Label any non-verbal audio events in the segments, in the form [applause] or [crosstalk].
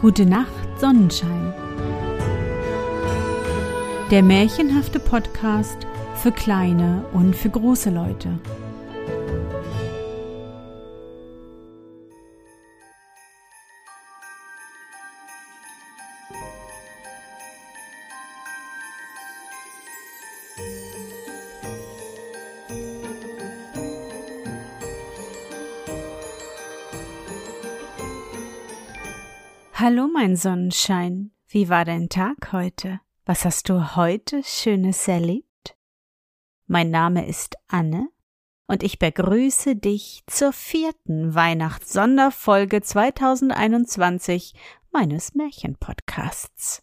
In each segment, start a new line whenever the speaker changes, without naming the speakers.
Gute Nacht, Sonnenschein. Der märchenhafte Podcast für kleine und für große Leute. Hallo, mein Sonnenschein. Wie war dein Tag heute? Was hast du heute Schönes erlebt? Mein Name ist Anne und ich begrüße dich zur vierten Weihnachtssonderfolge 2021 meines Märchenpodcasts.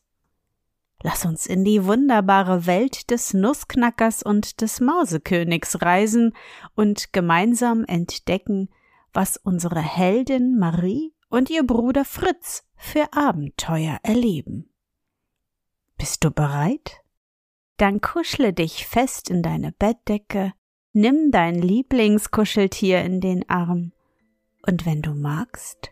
Lass uns in die wunderbare Welt des Nussknackers und des Mausekönigs reisen und gemeinsam entdecken, was unsere Heldin Marie und ihr Bruder Fritz für Abenteuer erleben. Bist du bereit? Dann kuschle dich fest in deine Bettdecke, nimm dein Lieblingskuscheltier in den Arm und wenn du magst,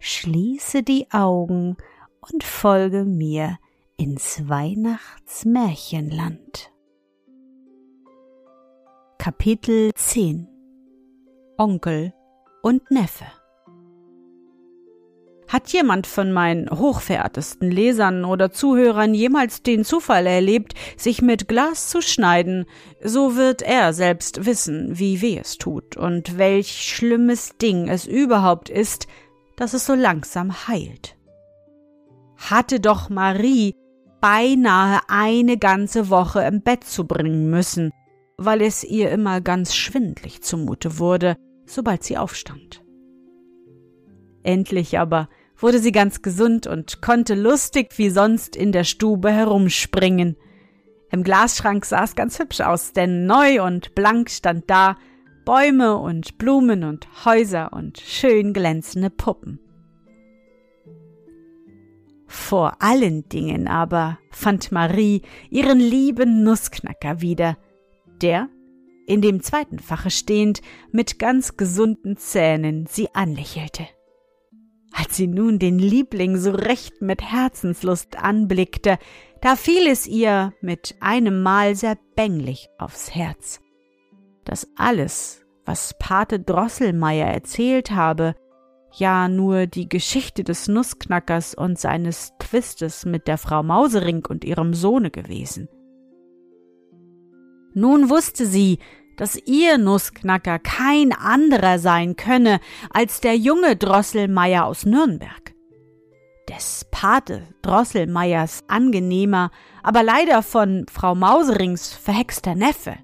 schließe die Augen und folge mir ins Weihnachtsmärchenland. Kapitel 10 Onkel und Neffe hat jemand von meinen hochverehrtesten Lesern oder Zuhörern jemals den Zufall erlebt, sich mit Glas zu schneiden, so wird er selbst wissen, wie weh es tut und welch schlimmes Ding es überhaupt ist, dass es so langsam heilt. Hatte doch Marie beinahe eine ganze Woche im Bett zu bringen müssen, weil es ihr immer ganz schwindlig zumute wurde, sobald sie aufstand. Endlich aber wurde sie ganz gesund und konnte lustig wie sonst in der Stube herumspringen. Im Glasschrank sah es ganz hübsch aus, denn neu und blank stand da Bäume und Blumen und Häuser und schön glänzende Puppen. Vor allen Dingen aber fand Marie ihren lieben Nussknacker wieder, der, in dem zweiten Fache stehend, mit ganz gesunden Zähnen sie anlächelte. Als sie nun den Liebling so recht mit Herzenslust anblickte, da fiel es ihr mit einem Mal sehr bänglich aufs Herz, dass alles, was Pate Drosselmeier erzählt habe, ja nur die Geschichte des Nussknackers und seines Twistes mit der Frau Mausering und ihrem Sohne gewesen. Nun wusste sie, dass ihr Nussknacker kein anderer sein könne als der junge Drosselmeier aus Nürnberg. Des Pate Drosselmeiers angenehmer, aber leider von Frau Mauserings verhexter Neffe.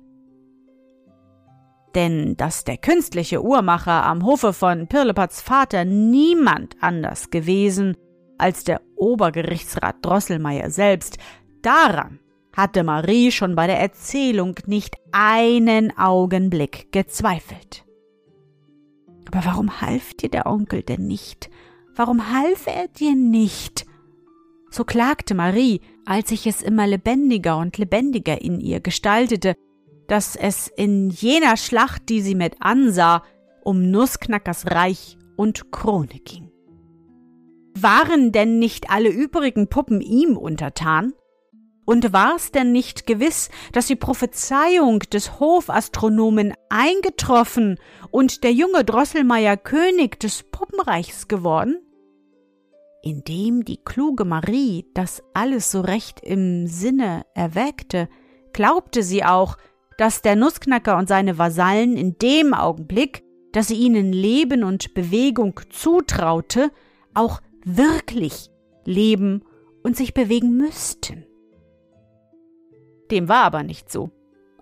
Denn dass der künstliche Uhrmacher am Hofe von Pirlepats Vater niemand anders gewesen als der Obergerichtsrat Drosselmeier selbst, daran hatte Marie schon bei der Erzählung nicht einen Augenblick gezweifelt. Aber warum half dir der Onkel denn nicht? Warum half er dir nicht? So klagte Marie, als ich es immer lebendiger und lebendiger in ihr gestaltete, dass es in jener Schlacht, die sie mit ansah, um Nussknackers Reich und Krone ging. Waren denn nicht alle übrigen Puppen ihm untertan? Und war's denn nicht gewiss, dass die Prophezeiung des Hofastronomen eingetroffen und der junge Drosselmeier König des Puppenreichs geworden? Indem die kluge Marie das alles so recht im Sinne erwägte, glaubte sie auch, dass der Nussknacker und seine Vasallen in dem Augenblick, dass sie ihnen Leben und Bewegung zutraute, auch wirklich leben und sich bewegen müssten. Dem war aber nicht so.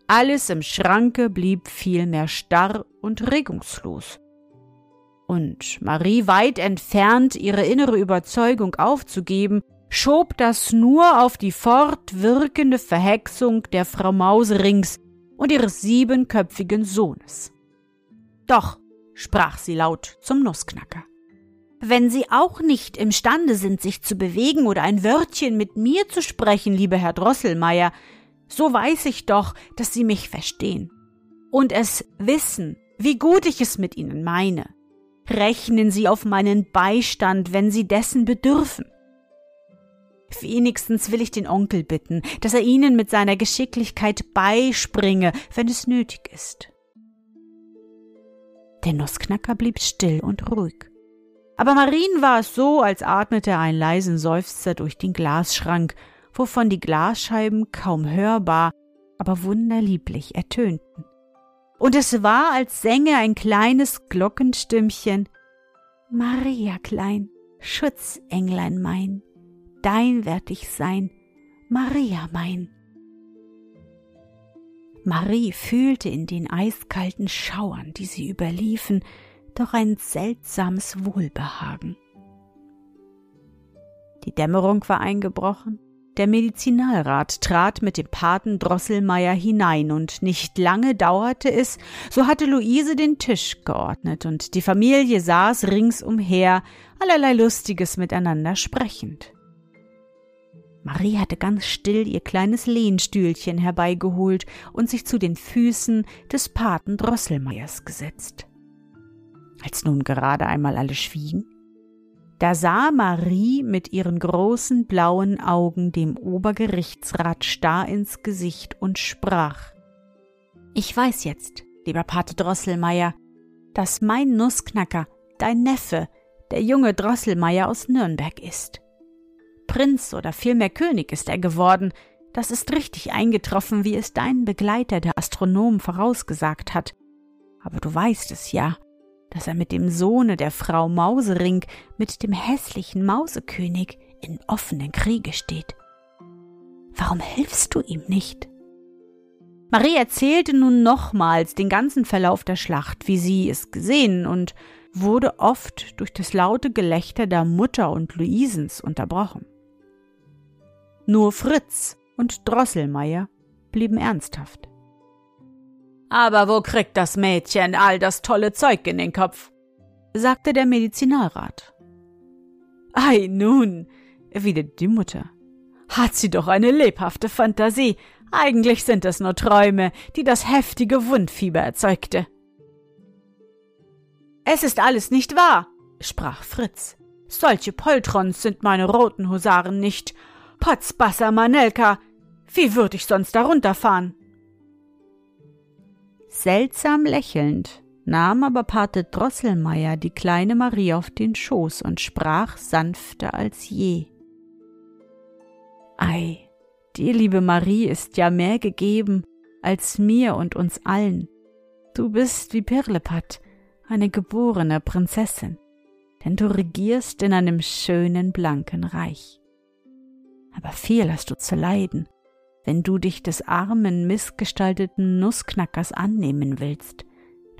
Alles im Schranke blieb vielmehr starr und regungslos. Und Marie weit entfernt, ihre innere Überzeugung aufzugeben, schob das nur auf die fortwirkende Verhexung der Frau Mauserings und ihres siebenköpfigen Sohnes. Doch, sprach sie laut zum Nussknacker. Wenn Sie auch nicht imstande sind, sich zu bewegen oder ein Wörtchen mit mir zu sprechen, lieber Herr Drosselmeier, so weiß ich doch, dass Sie mich verstehen und es wissen, wie gut ich es mit Ihnen meine. Rechnen Sie auf meinen Beistand, wenn Sie dessen bedürfen. Wenigstens will ich den Onkel bitten, dass er Ihnen mit seiner Geschicklichkeit beispringe, wenn es nötig ist. Der Nussknacker blieb still und ruhig. Aber Marien war es so, als atmete er einen leisen Seufzer durch den Glasschrank, wovon die Glasscheiben kaum hörbar, aber wunderlieblich ertönten. Und es war, als sänge ein kleines Glockenstimmchen Maria klein, Schutzenglein mein, dein werd ich sein, Maria mein. Marie fühlte in den eiskalten Schauern, die sie überliefen, doch ein seltsames Wohlbehagen. Die Dämmerung war eingebrochen, der Medizinalrat trat mit dem Paten Drosselmeier hinein, und nicht lange dauerte es, so hatte Luise den Tisch geordnet, und die Familie saß ringsumher, allerlei Lustiges miteinander sprechend. Marie hatte ganz still ihr kleines Lehnstühlchen herbeigeholt und sich zu den Füßen des Paten Drosselmeiers gesetzt. Als nun gerade einmal alle schwiegen, da sah Marie mit ihren großen blauen Augen dem Obergerichtsrat starr ins Gesicht und sprach Ich weiß jetzt, lieber Pate Drosselmeier, dass mein Nussknacker, dein Neffe, der junge Drosselmeier aus Nürnberg ist. Prinz oder vielmehr König ist er geworden, das ist richtig eingetroffen, wie es dein Begleiter, der Astronom, vorausgesagt hat. Aber du weißt es ja, dass er mit dem Sohne der Frau Mausering, mit dem hässlichen Mausekönig, in offenen Kriege steht. Warum hilfst du ihm nicht? Marie erzählte nun nochmals den ganzen Verlauf der Schlacht, wie sie es gesehen, und wurde oft durch das laute Gelächter der Mutter und Luisens unterbrochen. Nur Fritz und Drosselmeier blieben ernsthaft. Aber wo kriegt das Mädchen all das tolle Zeug in den Kopf? sagte der Medizinalrat. Ei nun, erwiderte die Mutter, hat sie doch eine lebhafte Fantasie. Eigentlich sind es nur Träume, die das heftige Wundfieber erzeugte. Es ist alles nicht wahr, sprach Fritz. Solche Poltrons sind meine roten Husaren nicht. Potzbasser Manelka, wie würd ich sonst darunter fahren? Seltsam lächelnd nahm aber Pate Drosselmeier die kleine Marie auf den Schoß und sprach sanfter als je. Ei, dir, liebe Marie, ist ja mehr gegeben als mir und uns allen. Du bist wie Pirlepat, eine geborene Prinzessin, denn du regierst in einem schönen, blanken Reich. Aber viel hast du zu leiden, wenn du dich des armen, missgestalteten Nussknackers annehmen willst,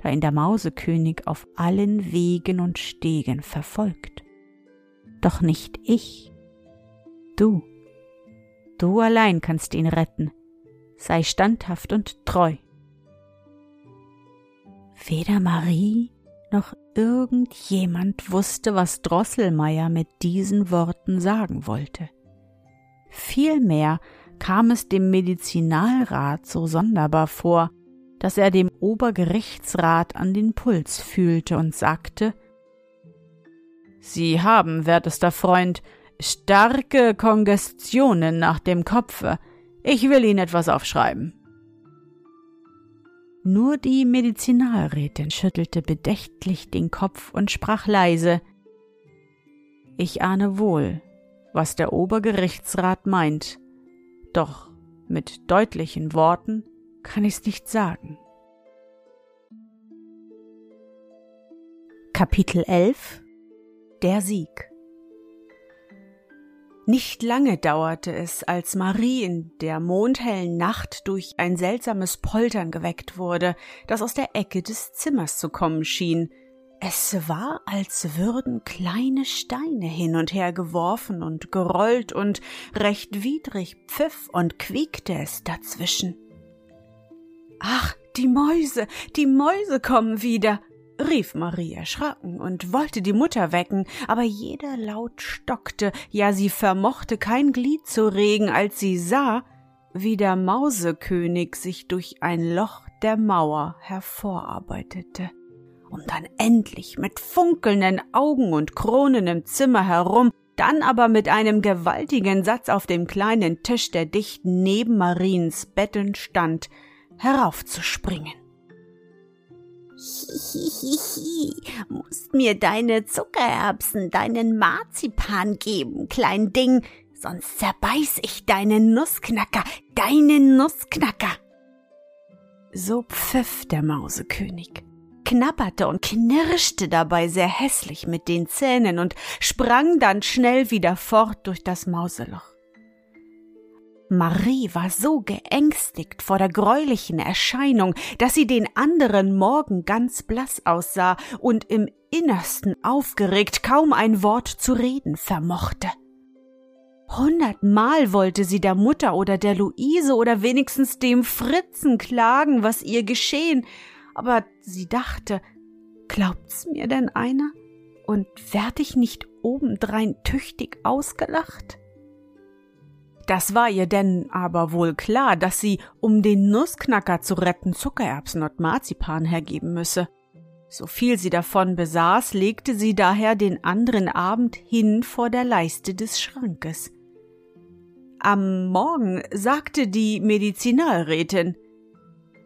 da ihn der Mausekönig auf allen Wegen und Stegen verfolgt. Doch nicht ich. Du. Du allein kannst ihn retten. Sei standhaft und treu. Weder Marie noch irgendjemand wusste, was Drosselmeier mit diesen Worten sagen wollte. Vielmehr kam es dem Medizinalrat so sonderbar vor, dass er dem Obergerichtsrat an den Puls fühlte und sagte Sie haben, wertester Freund, starke Kongestionen nach dem Kopfe. Ich will Ihnen etwas aufschreiben. Nur die Medizinalrätin schüttelte bedächtlich den Kopf und sprach leise Ich ahne wohl, was der Obergerichtsrat meint, doch mit deutlichen Worten kann ich's nicht sagen. Kapitel 11 Der Sieg. Nicht lange dauerte es, als Marie in der mondhellen Nacht durch ein seltsames Poltern geweckt wurde, das aus der Ecke des Zimmers zu kommen schien, es war, als würden kleine Steine hin und her geworfen und gerollt und recht widrig pfiff und quiekte es dazwischen. Ach, die Mäuse, die Mäuse kommen wieder, rief Marie erschrocken und wollte die Mutter wecken, aber jeder Laut stockte, ja sie vermochte kein Glied zu regen, als sie sah, wie der Mausekönig sich durch ein Loch der Mauer hervorarbeitete um dann endlich mit funkelnden Augen und Kronen im Zimmer herum, dann aber mit einem gewaltigen Satz auf dem kleinen Tisch, der dicht neben Mariens Betten stand, heraufzuspringen.
Hihihihi, [laughs] musst mir deine Zuckererbsen, deinen Marzipan geben, klein Ding, sonst zerbeiß ich deinen Nussknacker, deinen Nussknacker.
So pfiff der Mausekönig, knabberte und knirschte dabei sehr hässlich mit den Zähnen und sprang dann schnell wieder fort durch das Mauseloch. Marie war so geängstigt vor der greulichen Erscheinung, dass sie den anderen Morgen ganz blass aussah und im Innersten aufgeregt kaum ein Wort zu reden vermochte. Hundertmal wollte sie der Mutter oder der Luise oder wenigstens dem Fritzen klagen, was ihr geschehen, aber sie dachte, glaubt's mir denn einer? Und werd ich nicht obendrein tüchtig ausgelacht? Das war ihr denn aber wohl klar, dass sie, um den Nussknacker zu retten, Zuckererbsen und Marzipan hergeben müsse. So viel sie davon besaß, legte sie daher den anderen Abend hin vor der Leiste des Schrankes. Am Morgen sagte die Medizinalrätin,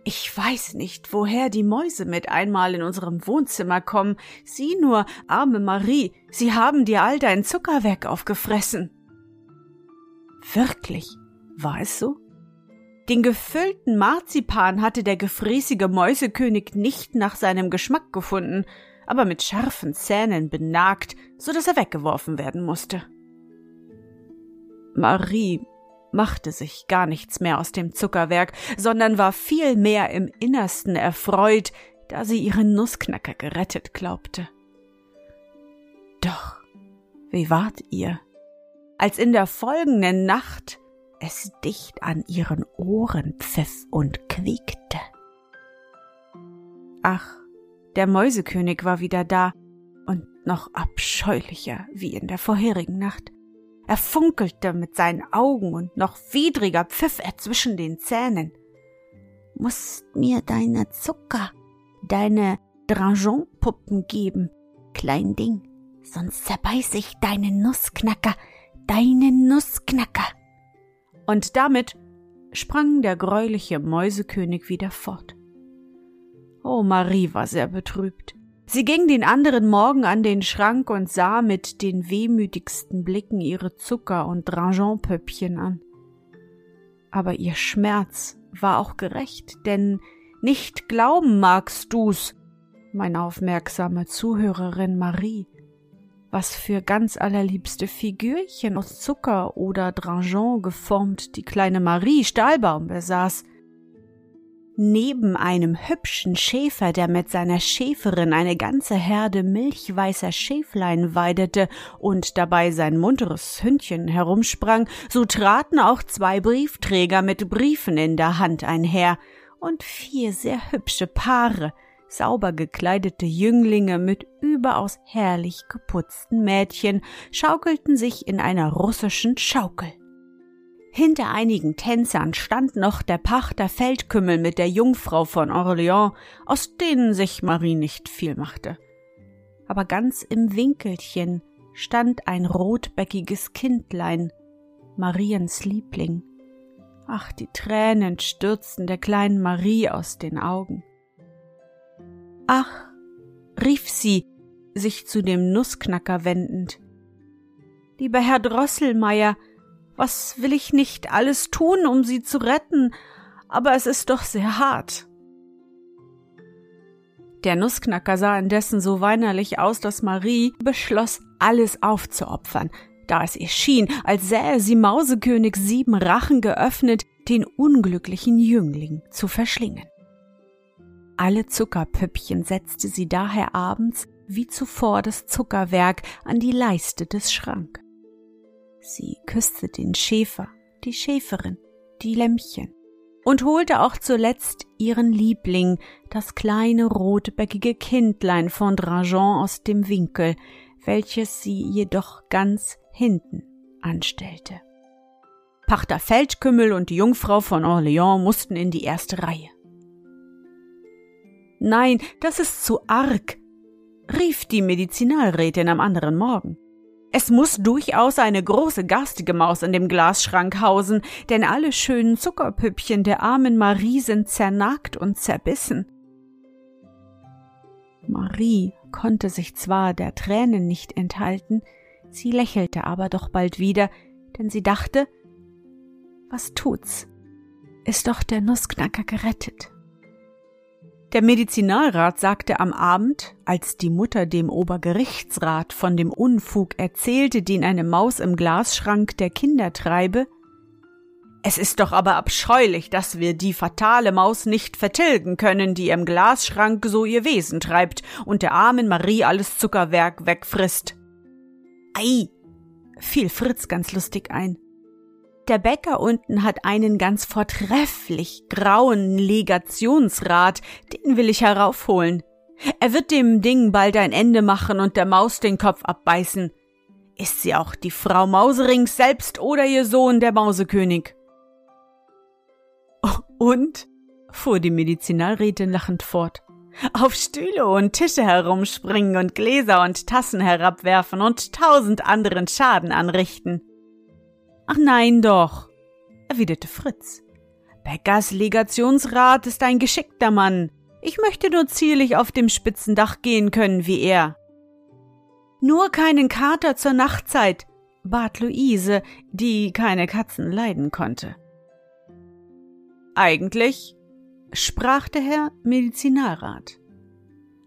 ich weiß nicht, woher die Mäuse mit einmal in unserem Wohnzimmer kommen. Sieh nur, arme Marie, sie haben dir all dein Zuckerwerk aufgefressen. Wirklich, war es so? Den gefüllten Marzipan hatte der gefräßige Mäusekönig nicht nach seinem Geschmack gefunden, aber mit scharfen Zähnen benagt, so dass er weggeworfen werden musste. Marie machte sich gar nichts mehr aus dem Zuckerwerk, sondern war viel mehr im Innersten erfreut, da sie ihren Nussknacker gerettet glaubte. Doch, wie ward ihr? als in der folgenden Nacht es dicht an ihren Ohren pfiff und quiekte. Ach, der Mäusekönig war wieder da und noch abscheulicher wie in der vorherigen Nacht. Er funkelte mit seinen Augen und noch widriger pfiff er zwischen den Zähnen.
Musst mir deine Zucker, deine Drangeon-Puppen geben, klein Ding, sonst zerbeiß ich deinen Nussknacker, deinen Nussknacker.
Und damit sprang der greuliche Mäusekönig wieder fort. Oh, Marie war sehr betrübt. Sie ging den anderen Morgen an den Schrank und sah mit den wehmütigsten Blicken ihre Zucker- und Drangeonpöppchen an. Aber ihr Schmerz war auch gerecht, denn nicht glauben magst du's, meine aufmerksame Zuhörerin Marie, was für ganz allerliebste Figürchen aus Zucker oder Drangeon geformt die kleine Marie Stahlbaum besaß. Neben einem hübschen Schäfer, der mit seiner Schäferin eine ganze Herde milchweißer Schäflein weidete und dabei sein munteres Hündchen herumsprang, so traten auch zwei Briefträger mit Briefen in der Hand einher und vier sehr hübsche Paare, sauber gekleidete Jünglinge mit überaus herrlich geputzten Mädchen schaukelten sich in einer russischen Schaukel. Hinter einigen Tänzern stand noch der Pachter Feldkümmel mit der Jungfrau von Orleans, aus denen sich Marie nicht viel machte. Aber ganz im Winkelchen stand ein rotbäckiges Kindlein, Mariens Liebling. Ach, die Tränen stürzten der kleinen Marie aus den Augen. Ach, rief sie, sich zu dem Nussknacker wendend. Lieber Herr Drosselmeier, was will ich nicht alles tun, um Sie zu retten, aber es ist doch sehr hart. Der Nussknacker sah indessen so weinerlich aus, dass Marie beschloss, alles aufzuopfern, da es ihr schien, als sähe sie Mausekönig sieben Rachen geöffnet, den unglücklichen Jüngling zu verschlingen. Alle Zuckerpüppchen setzte sie daher abends wie zuvor das Zuckerwerk an die Leiste des Schrank. Sie küsste den Schäfer, die Schäferin, die Lämmchen und holte auch zuletzt ihren Liebling, das kleine rotbäckige Kindlein von Dragon aus dem Winkel, welches sie jedoch ganz hinten anstellte. Pachter Feldkümmel und die Jungfrau von Orleans mussten in die erste Reihe. Nein, das ist zu arg, rief die Medizinalrätin am anderen Morgen. Es muss durchaus eine große garstige Maus in dem Glasschrank hausen, denn alle schönen Zuckerpüppchen der armen Marie sind zernagt und zerbissen. Marie konnte sich zwar der Tränen nicht enthalten, sie lächelte aber doch bald wieder, denn sie dachte, was tut's? Ist doch der Nussknacker gerettet. Der Medizinalrat sagte am Abend, als die Mutter dem Obergerichtsrat von dem Unfug erzählte, den eine Maus im Glasschrank der Kinder treibe, es ist doch aber abscheulich, dass wir die fatale Maus nicht vertilgen können, die im Glasschrank so ihr Wesen treibt und der armen Marie alles Zuckerwerk wegfrisst. Ei, fiel Fritz ganz lustig ein. Der Bäcker unten hat einen ganz vortrefflich grauen Legationsrat, den will ich heraufholen. Er wird dem Ding bald ein Ende machen und der Maus den Kopf abbeißen. Ist sie auch die Frau Mauserings selbst oder ihr Sohn, der Mausekönig? Und? fuhr die Medizinalrätin lachend fort. Auf Stühle und Tische herumspringen und Gläser und Tassen herabwerfen und tausend anderen Schaden anrichten. Ach nein doch, erwiderte Fritz. Beckers Legationsrat ist ein geschickter Mann. Ich möchte nur zierlich auf dem Spitzendach gehen können wie er. Nur keinen Kater zur Nachtzeit, bat Luise, die keine Katzen leiden konnte. Eigentlich, sprach der Herr Medizinalrat.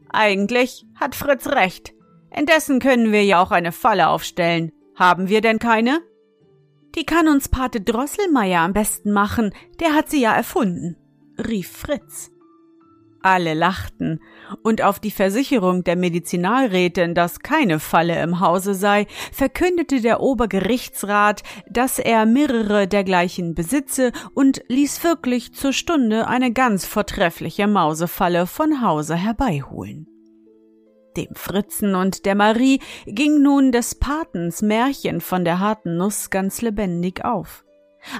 Eigentlich hat Fritz recht. Indessen können wir ja auch eine Falle aufstellen. Haben wir denn keine? Die kann uns Pate Drosselmeier am besten machen, der hat sie ja erfunden, rief Fritz. Alle lachten, und auf die Versicherung der Medizinalrätin, dass keine Falle im Hause sei, verkündete der Obergerichtsrat, dass er mehrere dergleichen besitze und ließ wirklich zur Stunde eine ganz vortreffliche Mausefalle von Hause herbeiholen. Dem Fritzen und der Marie ging nun des Patens Märchen von der harten Nuss ganz lebendig auf.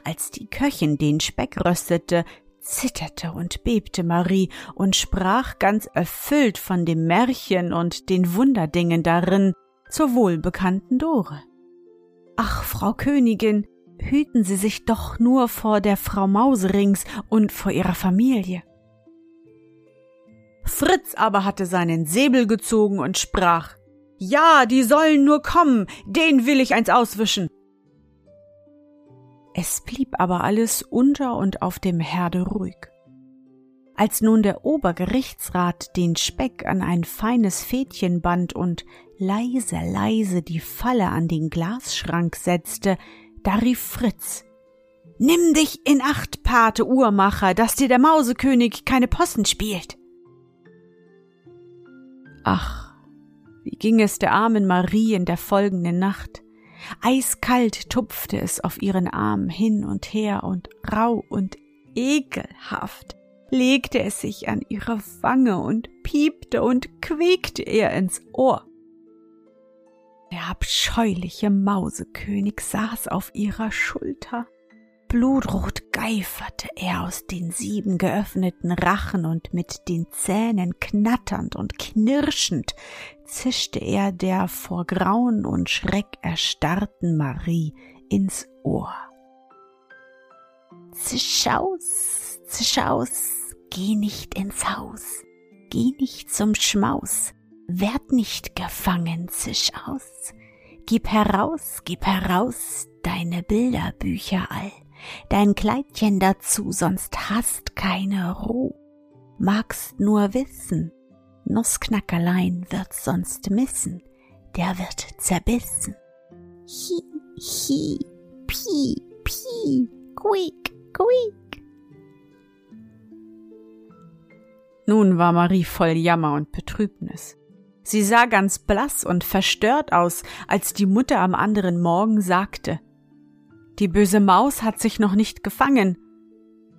Als die Köchin den Speck röstete, zitterte und bebte Marie und sprach ganz erfüllt von dem Märchen und den Wunderdingen darin zur wohlbekannten Dore. Ach, Frau Königin, hüten Sie sich doch nur vor der Frau Mauserings und vor ihrer Familie. Fritz aber hatte seinen Säbel gezogen und sprach Ja, die sollen nur kommen, den will ich eins auswischen. Es blieb aber alles unter und auf dem Herde ruhig. Als nun der Obergerichtsrat den Speck an ein feines Fädchen band und leise, leise die Falle an den Glasschrank setzte, da rief Fritz Nimm dich in Acht, Pate Uhrmacher, dass dir der Mausekönig keine Possen spielt. Ach, wie ging es der armen Marie in der folgenden Nacht? Eiskalt tupfte es auf ihren Arm hin und her und rau und ekelhaft legte es sich an ihre Wange und piepte und quiekte ihr ins Ohr. Der abscheuliche Mausekönig saß auf ihrer Schulter Blutrot geiferte er aus den sieben geöffneten Rachen und mit den Zähnen knatternd und knirschend zischte er der vor Grauen und Schreck erstarrten Marie ins Ohr. Zisch aus, zisch aus, geh nicht ins Haus, geh nicht zum Schmaus, werd nicht gefangen, zisch aus, gib heraus, gib heraus deine Bilderbücher all dein Kleidchen dazu, sonst hast keine Ruh. Magst nur wissen, Nussknackerlein wird's sonst missen, der wird zerbissen. Hi, hi, pi, pi, quiek, quiek. Nun war Marie voll Jammer und Betrübnis. Sie sah ganz blass und verstört aus, als die Mutter am anderen Morgen sagte, die böse Maus hat sich noch nicht gefangen,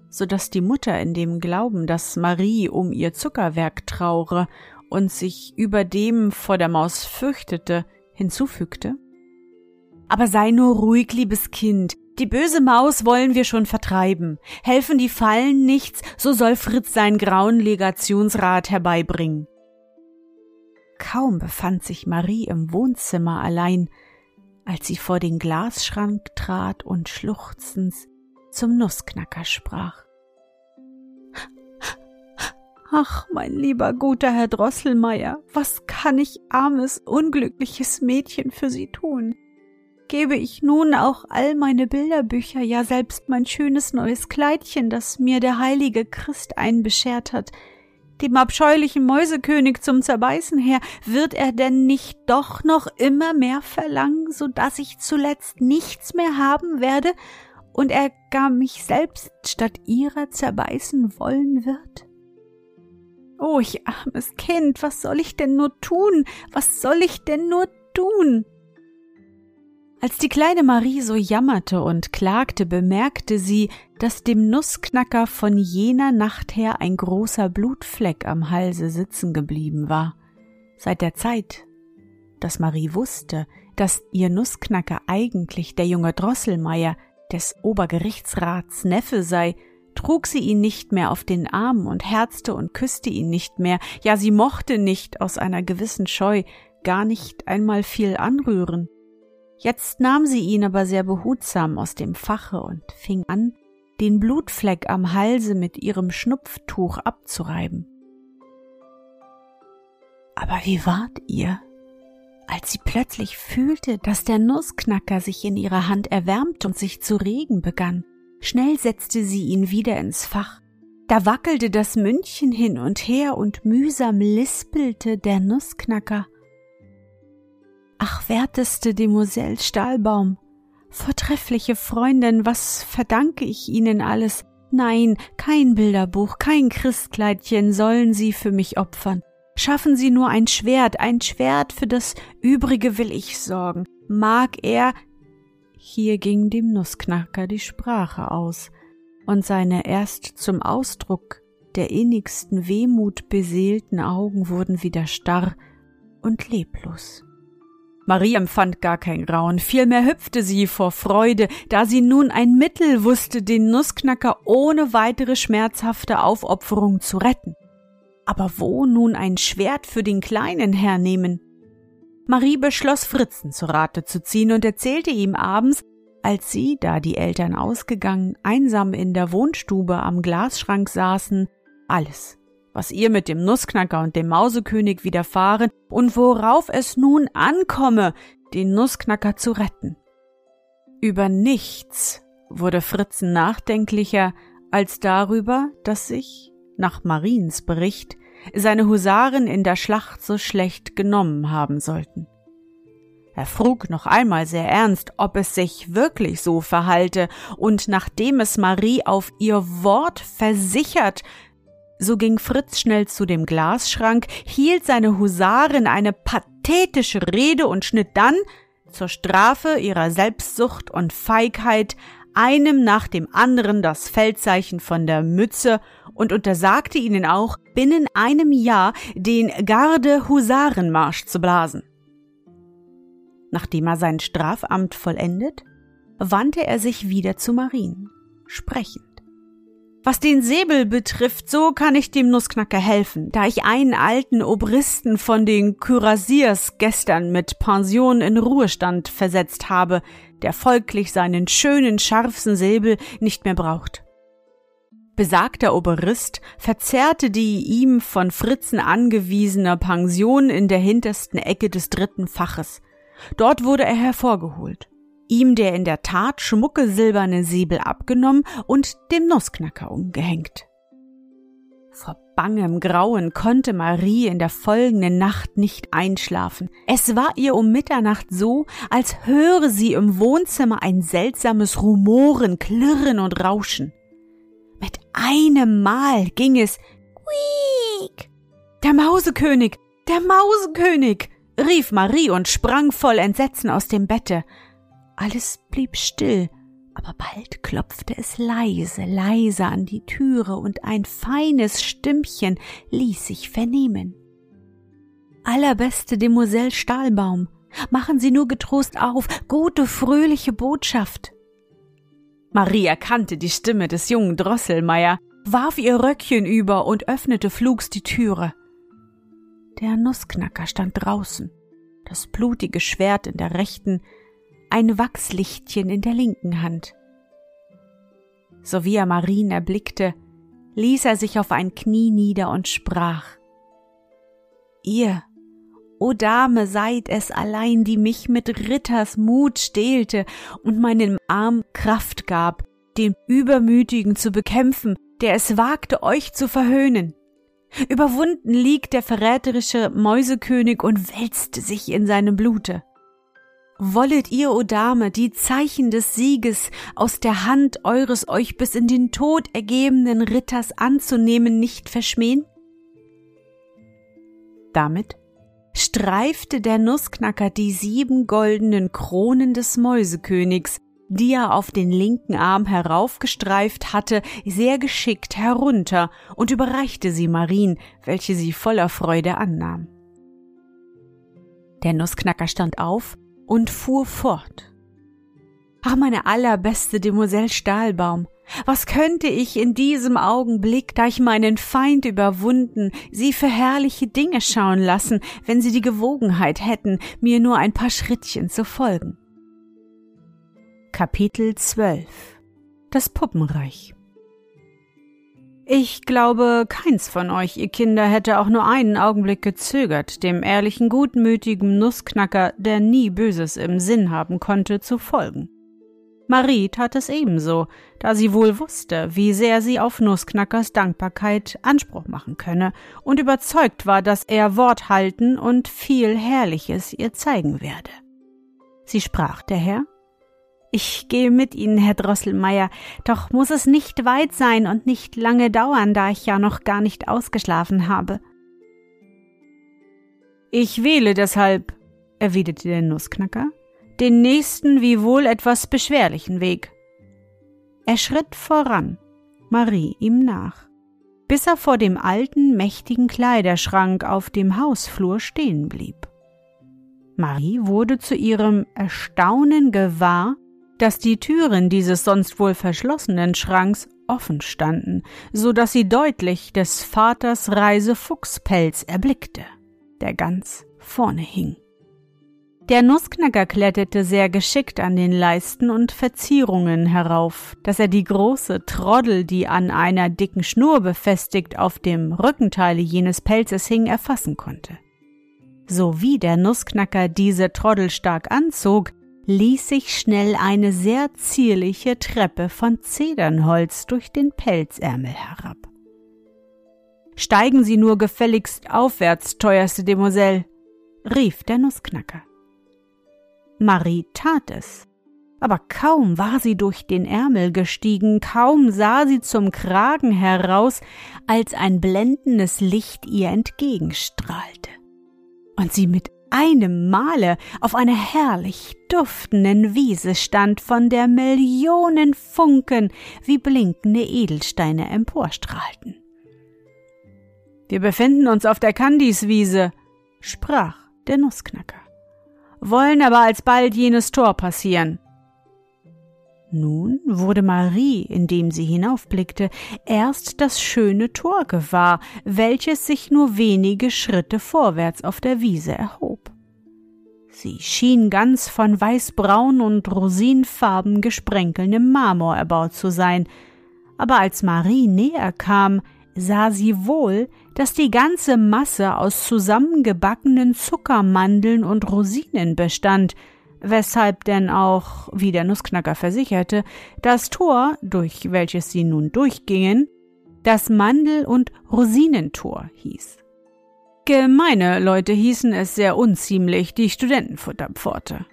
so dass die Mutter in dem Glauben, dass Marie um ihr Zuckerwerk traure und sich überdem vor der Maus fürchtete, hinzufügte. Aber sei nur ruhig, liebes Kind, Die böse Maus wollen wir schon vertreiben. Helfen die Fallen nichts, so soll Fritz seinen grauen Legationsrat herbeibringen. Kaum befand sich Marie im Wohnzimmer allein, als sie vor den Glasschrank trat und schluchzend zum Nussknacker sprach. Ach, mein lieber guter Herr Drosselmeier, was kann ich armes, unglückliches Mädchen für Sie tun? Gebe ich nun auch all meine Bilderbücher, ja selbst mein schönes neues Kleidchen, das mir der heilige Christ einbeschert hat, dem abscheulichen Mäusekönig zum Zerbeißen her, wird er denn nicht doch noch immer mehr verlangen, so dass ich zuletzt nichts mehr haben werde und er gar mich selbst statt ihrer zerbeißen wollen wird? Oh, ich armes Kind, was soll ich denn nur tun? Was soll ich denn nur tun? Als die kleine Marie so jammerte und klagte, bemerkte sie, dass dem Nussknacker von jener Nacht her ein großer Blutfleck am Halse sitzen geblieben war. Seit der Zeit, dass Marie wusste, dass ihr Nussknacker eigentlich der junge Drosselmeier des Obergerichtsrats Neffe sei, trug sie ihn nicht mehr auf den Arm und herzte und küsste ihn nicht mehr, ja sie mochte nicht aus einer gewissen Scheu gar nicht einmal viel anrühren. Jetzt nahm sie ihn aber sehr behutsam aus dem Fache und fing an, den Blutfleck am Halse mit ihrem Schnupftuch abzureiben. Aber wie ward ihr, als sie plötzlich fühlte, dass der Nussknacker sich in ihrer Hand erwärmte und sich zu regen begann? Schnell setzte sie ihn wieder ins Fach. Da wackelte das Mündchen hin und her und mühsam lispelte der Nussknacker. Ach, werteste Demoiselle Stahlbaum, vortreffliche Freundin, was verdanke ich Ihnen alles? Nein, kein Bilderbuch, kein Christkleidchen sollen Sie für mich opfern. Schaffen Sie nur ein Schwert, ein Schwert, für das Übrige will ich sorgen. Mag er. Hier ging dem Nussknacker die Sprache aus, und seine erst zum Ausdruck der innigsten Wehmut beseelten Augen wurden wieder starr und leblos. Marie empfand gar kein Grauen, vielmehr hüpfte sie vor Freude, da sie nun ein Mittel wusste, den Nussknacker ohne weitere schmerzhafte Aufopferung zu retten. Aber wo nun ein Schwert für den Kleinen hernehmen? Marie beschloss, Fritzen zu Rate zu ziehen und erzählte ihm abends, als sie, da die Eltern ausgegangen, einsam in der Wohnstube am Glasschrank saßen, alles, was ihr mit dem Nussknacker und dem Mausekönig widerfahren und worauf es nun ankomme, den Nussknacker zu retten. Über nichts wurde Fritzen nachdenklicher als darüber, dass sich, nach Mariens Bericht, seine Husaren in der Schlacht so schlecht genommen haben sollten. Er frug noch einmal sehr ernst, ob es sich wirklich so verhalte, und nachdem es Marie auf ihr Wort versichert, so ging Fritz schnell zu dem Glasschrank, hielt seine Husarin eine pathetische Rede und schnitt dann, zur Strafe ihrer Selbstsucht und Feigheit, einem nach dem anderen das Feldzeichen von der Mütze und untersagte ihnen auch, binnen einem Jahr den Garde-Husarenmarsch zu blasen. Nachdem er sein Strafamt vollendet, wandte er sich wieder zu Marien, sprechend. Was den Säbel betrifft, so kann ich dem Nussknacker helfen, da ich einen alten Obristen von den Kürassiers gestern mit Pension in Ruhestand versetzt habe, der folglich seinen schönen, scharfen Säbel nicht mehr braucht. Besagter Oberist verzehrte die ihm von Fritzen angewiesene Pension in der hintersten Ecke des dritten Faches. Dort wurde er hervorgeholt ihm der in der Tat schmucke silberne Säbel abgenommen und dem Nussknacker umgehängt. Vor bangem Grauen konnte Marie in der folgenden Nacht nicht einschlafen. Es war ihr um Mitternacht so, als höre sie im Wohnzimmer ein seltsames Rumoren, Klirren und Rauschen. Mit einem Mal ging es Quiek! Der Mausekönig! Der Mausekönig! rief Marie und sprang voll Entsetzen aus dem Bette. Alles blieb still, aber bald klopfte es leise, leise an die Türe und ein feines Stimmchen ließ sich vernehmen. Allerbeste Demoiselle Stahlbaum, machen Sie nur getrost auf, gute, fröhliche Botschaft. Marie erkannte die Stimme des jungen Drosselmeier, warf ihr Röckchen über und öffnete flugs die Türe. Der Nussknacker stand draußen, das blutige Schwert in der rechten, ein Wachslichtchen in der linken Hand. Sowie er Marien erblickte, ließ er sich auf ein Knie nieder und sprach Ihr, o Dame, seid es allein, die mich mit Ritters Mut stählte und meinem Arm Kraft gab, den Übermütigen zu bekämpfen, der es wagte, euch zu verhöhnen. Überwunden liegt der verräterische Mäusekönig und wälzte sich in seinem Blute. Wollet ihr, o Dame, die Zeichen des Sieges aus der Hand eures euch bis in den Tod ergebenen Ritters anzunehmen nicht verschmähen? Damit streifte der Nussknacker die sieben goldenen Kronen des Mäusekönigs, die er auf den linken Arm heraufgestreift hatte, sehr geschickt herunter und überreichte sie Marien, welche sie voller Freude annahm. Der Nussknacker stand auf und fuhr fort. Ach, meine allerbeste Demoiselle Stahlbaum, was könnte ich in diesem Augenblick, da ich meinen Feind überwunden, sie für herrliche Dinge schauen lassen, wenn sie die Gewogenheit hätten, mir nur ein paar Schrittchen zu folgen? Kapitel 12 Das Puppenreich ich glaube, keins von euch, ihr Kinder, hätte auch nur einen Augenblick gezögert, dem ehrlichen, gutmütigen Nussknacker, der nie Böses im Sinn haben konnte, zu folgen. Marie tat es ebenso, da sie wohl wusste, wie sehr sie auf Nussknackers Dankbarkeit Anspruch machen könne und überzeugt war, dass er Wort halten und viel Herrliches ihr zeigen werde. Sie sprach daher, ich gehe mit Ihnen, Herr Drosselmeier, doch muss es nicht weit sein und nicht lange dauern, da ich ja noch gar nicht ausgeschlafen habe. Ich wähle deshalb, erwiderte der Nussknacker, den nächsten wie wohl etwas beschwerlichen Weg. Er schritt voran, Marie ihm nach, bis er vor dem alten, mächtigen Kleiderschrank auf dem Hausflur stehen blieb. Marie wurde zu ihrem Erstaunen gewahr, dass die Türen dieses sonst wohl verschlossenen Schranks offen standen, so dass sie deutlich des Vaters Reisefuchspelz erblickte, der ganz vorne hing. Der Nussknacker kletterte sehr geschickt an den Leisten und Verzierungen herauf, dass er die große Troddel, die an einer dicken Schnur befestigt auf dem Rückenteile jenes Pelzes hing, erfassen konnte. So wie der Nussknacker diese Troddel stark anzog, ließ sich schnell eine sehr zierliche Treppe von Zedernholz durch den Pelzärmel herab. Steigen Sie nur gefälligst aufwärts, teuerste Demoiselle, rief der Nussknacker. Marie tat es, aber kaum war sie durch den Ärmel gestiegen, kaum sah sie zum Kragen heraus, als ein blendendes Licht ihr entgegenstrahlte und sie mit einem Male auf einer herrlich duftenden Wiese stand, von der Millionen Funken wie blinkende Edelsteine emporstrahlten. Wir befinden uns auf der Kandiswiese, sprach der Nussknacker, wollen aber alsbald jenes Tor passieren. Nun wurde Marie, indem sie hinaufblickte, erst das schöne Tor gewahr, welches sich nur wenige Schritte vorwärts auf der Wiese erhob. Sie schien ganz von weißbraun und rosinfarben gesprenkelndem Marmor erbaut zu sein, aber als Marie näher kam, sah sie wohl, dass die ganze Masse aus zusammengebackenen Zuckermandeln und Rosinen bestand, weshalb denn auch, wie der Nussknacker versicherte, das Tor, durch welches sie nun durchgingen, das Mandel- und Rosinentor hieß. Gemeine Leute hießen es sehr unziemlich die Studentenfutterpforte.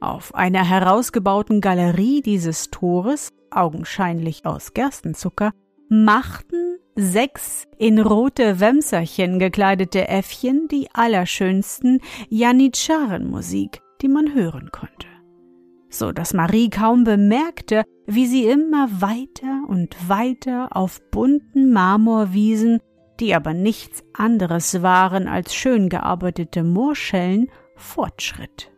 Auf einer herausgebauten Galerie dieses Tores, augenscheinlich aus Gerstenzucker, machten sechs in rote Wämserchen gekleidete Äffchen die allerschönsten Janitscharenmusik, die man hören konnte, so dass Marie kaum bemerkte, wie sie immer weiter und weiter auf bunten Marmorwiesen, die aber nichts anderes waren als schön gearbeitete Moorschellen, fortschritt.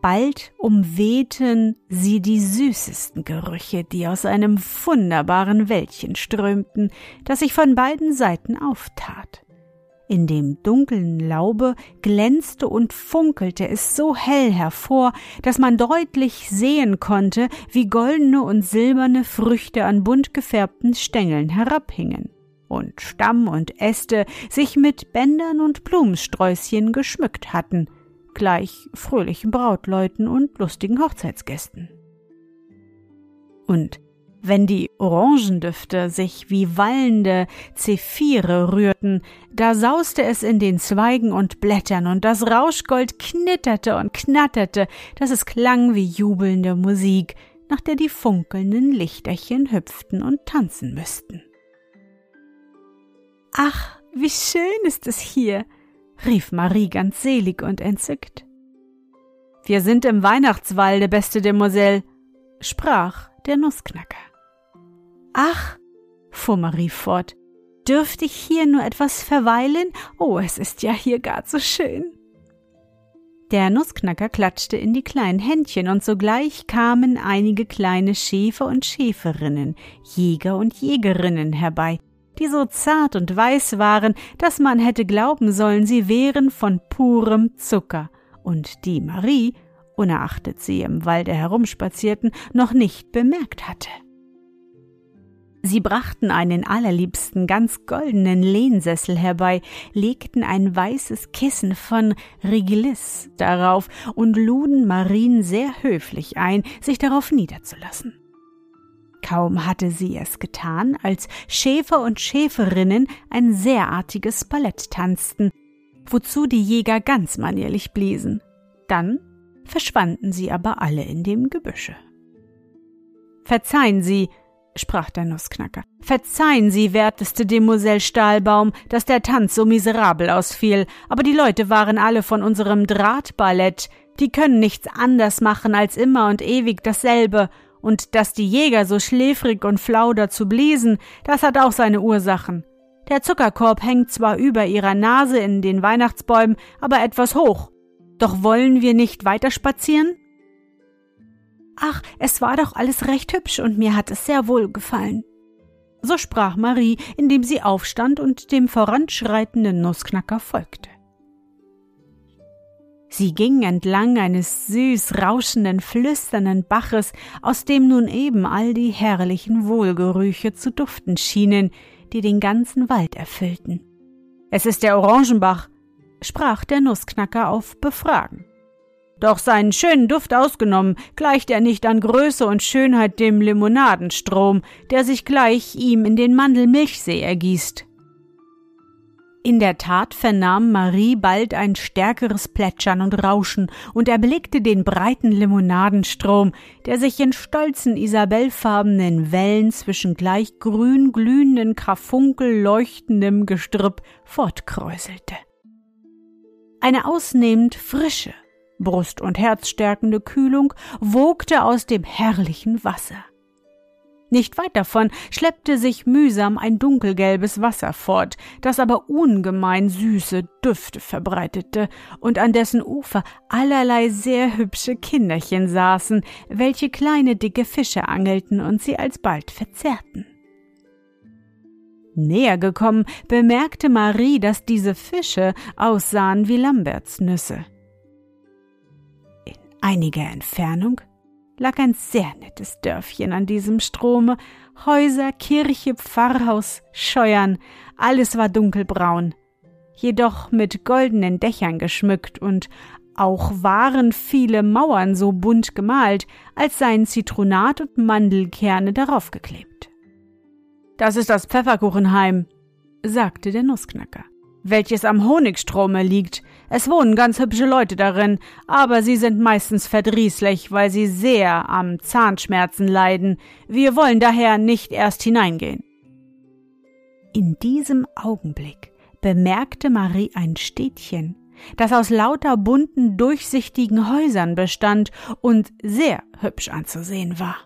Bald umwehten sie die süßesten Gerüche, die aus einem wunderbaren Wäldchen strömten, das sich von beiden Seiten auftat. In dem dunklen Laube glänzte und funkelte es so hell hervor, dass man deutlich sehen konnte, wie goldene und silberne Früchte an bunt gefärbten Stängeln herabhingen und Stamm und Äste sich mit Bändern und Blumensträußchen geschmückt hatten, gleich fröhlichen Brautleuten und lustigen Hochzeitsgästen. Und wenn die Orangendüfte sich wie wallende Zephire rührten, da sauste es in den Zweigen und Blättern und das Rauschgold knitterte und knatterte, dass es klang wie jubelnde Musik, nach der die funkelnden Lichterchen hüpften und tanzen müssten. Ach, wie schön ist es hier, rief Marie ganz selig und entzückt. Wir sind im Weihnachtswalde, beste Demoiselle, sprach der Nussknacker. Ach, fuhr Marie fort, dürfte ich hier nur etwas verweilen? Oh, es ist ja hier gar so schön. Der Nussknacker klatschte in die kleinen Händchen, und sogleich kamen einige kleine Schäfer und Schäferinnen, Jäger und Jägerinnen herbei, die so zart und weiß waren, dass man hätte glauben sollen, sie wären von purem Zucker, und die Marie, unerachtet sie im Walde herumspazierten, noch nicht bemerkt hatte. Sie brachten einen allerliebsten ganz goldenen Lehnsessel herbei, legten ein weißes Kissen von Rigilis darauf und luden Marien sehr höflich ein, sich darauf niederzulassen. Kaum hatte sie es getan, als Schäfer und Schäferinnen ein sehr artiges Ballett tanzten, wozu die Jäger ganz manierlich bliesen. Dann verschwanden sie aber alle in dem Gebüsche. Verzeihen Sie, sprach der Nussknacker, verzeihen Sie, werteste Demoiselle Stahlbaum, dass der Tanz so miserabel ausfiel, aber die Leute waren alle von unserem Drahtballett, die können nichts anders machen als immer und ewig dasselbe, und dass die Jäger so schläfrig und flau dazu bliesen, das hat auch seine Ursachen. Der Zuckerkorb hängt zwar über ihrer Nase in den Weihnachtsbäumen, aber etwas hoch. Doch wollen wir nicht weiter spazieren? Ach, es war doch alles recht hübsch und mir hat es sehr wohl gefallen. So sprach Marie, indem sie aufstand und dem voranschreitenden Nussknacker folgte. Sie ging entlang eines süß rauschenden, flüsternden Baches, aus dem nun eben all die herrlichen Wohlgerüche zu duften schienen, die den ganzen Wald erfüllten. Es ist der Orangenbach, sprach der Nussknacker auf Befragen. Doch seinen schönen Duft ausgenommen, gleicht er nicht an Größe und Schönheit dem Limonadenstrom, der sich gleich ihm in den Mandelmilchsee ergießt. In der Tat vernahm Marie bald ein stärkeres Plätschern und Rauschen und erblickte den breiten Limonadenstrom, der sich in stolzen isabellfarbenen Wellen zwischen gleich grün glühenden Karfunkel leuchtendem Gestrüpp fortkräuselte. Eine ausnehmend frische, Brust- und Herzstärkende Kühlung wogte aus dem herrlichen Wasser. Nicht weit davon schleppte sich mühsam ein dunkelgelbes Wasser fort, das aber ungemein süße Düfte verbreitete und an dessen Ufer allerlei sehr hübsche Kinderchen saßen, welche kleine dicke Fische angelten und sie alsbald verzehrten. Näher gekommen, bemerkte Marie, dass diese Fische aussahen wie Lambertsnüsse. In einiger Entfernung lag ein sehr nettes Dörfchen an diesem Strome. Häuser, Kirche, Pfarrhaus, Scheuern, alles war dunkelbraun, jedoch mit goldenen Dächern geschmückt und auch waren viele Mauern so bunt gemalt, als seien Zitronat und Mandelkerne darauf geklebt. Das ist das Pfefferkuchenheim, sagte der Nussknacker welches am Honigstrome liegt. Es wohnen ganz hübsche Leute darin, aber sie sind meistens verdrießlich, weil sie sehr am Zahnschmerzen leiden. Wir wollen daher nicht erst hineingehen. In diesem Augenblick bemerkte Marie ein Städtchen, das aus lauter bunten, durchsichtigen Häusern bestand und sehr hübsch anzusehen war.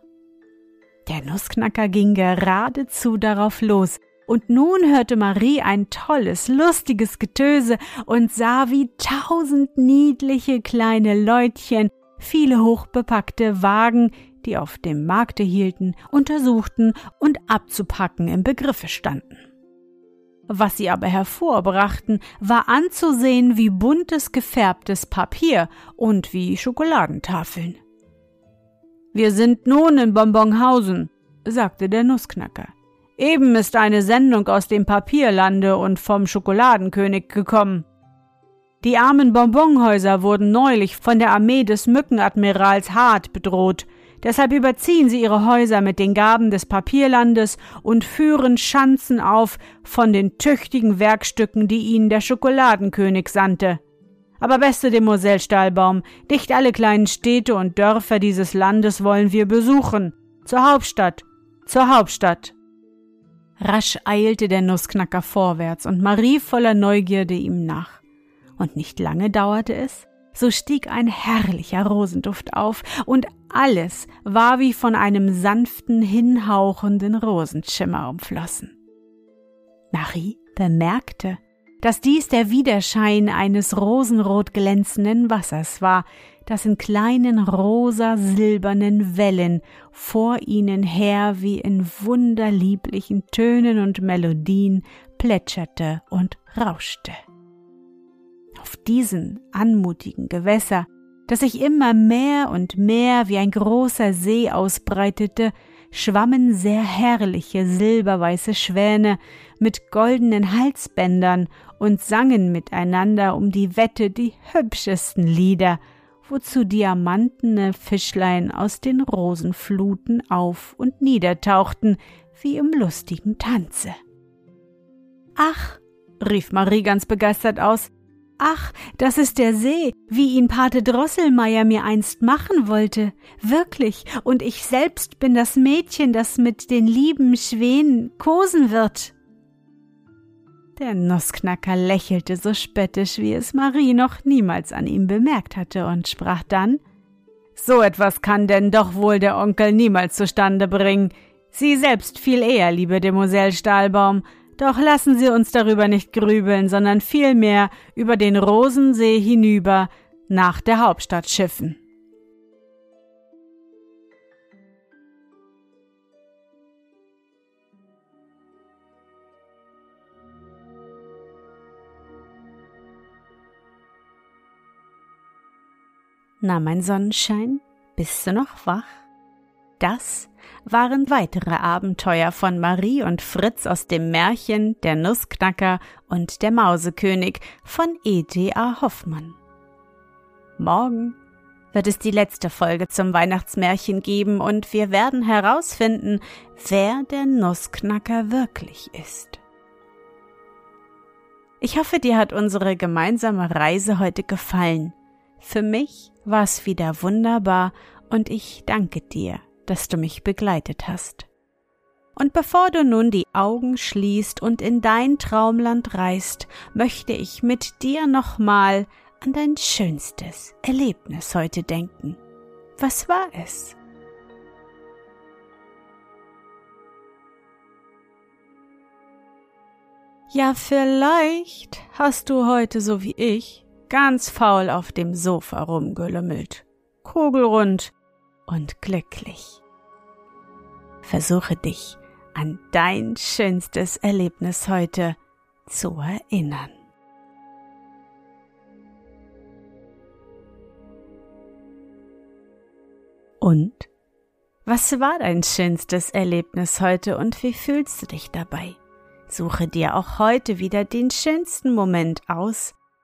Der Nussknacker ging geradezu darauf los, und nun hörte Marie ein tolles, lustiges Getöse und sah, wie tausend niedliche kleine Leutchen viele hochbepackte Wagen, die auf dem Markte hielten, untersuchten und abzupacken im Begriffe standen. Was sie aber hervorbrachten, war anzusehen wie buntes gefärbtes Papier und wie Schokoladentafeln. Wir sind nun in Bonbonhausen, sagte der Nussknacker. Eben ist eine Sendung aus dem Papierlande und vom Schokoladenkönig gekommen. Die armen Bonbonhäuser wurden neulich von der Armee des Mückenadmirals Hart bedroht. Deshalb überziehen sie ihre Häuser mit den Gaben des Papierlandes und führen Schanzen auf von den tüchtigen Werkstücken, die ihnen der Schokoladenkönig sandte. Aber beste Demoiselle Stahlbaum, nicht alle kleinen Städte und Dörfer dieses Landes wollen wir besuchen. Zur Hauptstadt, zur Hauptstadt. Rasch eilte der Nussknacker vorwärts und Marie voller Neugierde ihm nach und nicht lange dauerte es, so stieg ein herrlicher Rosenduft auf, und alles war wie von einem sanften, hinhauchenden Rosenschimmer umflossen. Marie bemerkte, dass dies der Widerschein eines rosenrot glänzenden Wassers war, das in kleinen rosa-silbernen Wellen vor ihnen her wie in wunderlieblichen Tönen und Melodien plätscherte und rauschte. Auf diesen anmutigen Gewässer, das sich immer mehr und mehr wie ein großer See ausbreitete, schwammen sehr herrliche silberweiße Schwäne mit goldenen Halsbändern und sangen miteinander um die Wette die hübschesten Lieder, wozu diamantene Fischlein aus den Rosenfluten auf und niedertauchten wie im lustigen Tanze. Ach, rief Marie ganz begeistert aus, Ach, das ist der See, wie ihn Pate Drosselmeier mir einst machen wollte. Wirklich, und ich selbst bin das Mädchen, das mit den lieben Schwänen kosen wird. Der Nussknacker lächelte so spöttisch, wie es Marie noch niemals an ihm bemerkt hatte, und sprach dann So etwas kann denn doch wohl der Onkel niemals zustande bringen. Sie selbst viel eher, liebe Demoiselle Stahlbaum, doch lassen Sie uns darüber nicht grübeln, sondern vielmehr über den Rosensee hinüber nach der Hauptstadt schiffen. Na, mein Sonnenschein, bist du noch wach? Das waren weitere Abenteuer von Marie und Fritz aus dem Märchen Der Nussknacker und der Mausekönig von E.T.A. Hoffmann. Morgen wird es die letzte Folge zum Weihnachtsmärchen geben und wir werden herausfinden, wer der Nussknacker wirklich ist. Ich hoffe, dir hat unsere gemeinsame Reise heute gefallen. Für mich war es wieder wunderbar und ich danke dir dass du mich begleitet hast. Und bevor du nun die Augen schließt und in dein Traumland reist, möchte ich mit dir nochmal an dein schönstes Erlebnis heute denken. Was war es? Ja, vielleicht hast du heute so wie ich ganz faul auf dem Sofa rumgelümmelt, kugelrund und glücklich. Versuche dich an dein schönstes Erlebnis heute zu erinnern. Und? Was war dein schönstes Erlebnis heute und wie fühlst du dich dabei? Suche dir auch heute wieder den schönsten Moment aus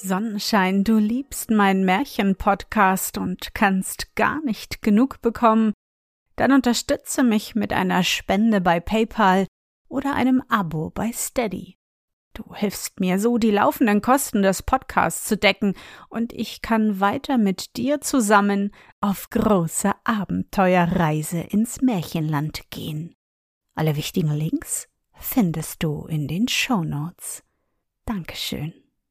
Sonnenschein, du liebst meinen Märchen-Podcast und kannst gar nicht genug bekommen, dann unterstütze mich mit einer Spende bei PayPal oder einem Abo bei Steady. Du hilfst mir so, die laufenden Kosten des Podcasts zu decken, und ich kann weiter mit dir zusammen auf große Abenteuerreise ins Märchenland gehen. Alle wichtigen Links findest du in den Show Notes. Dankeschön.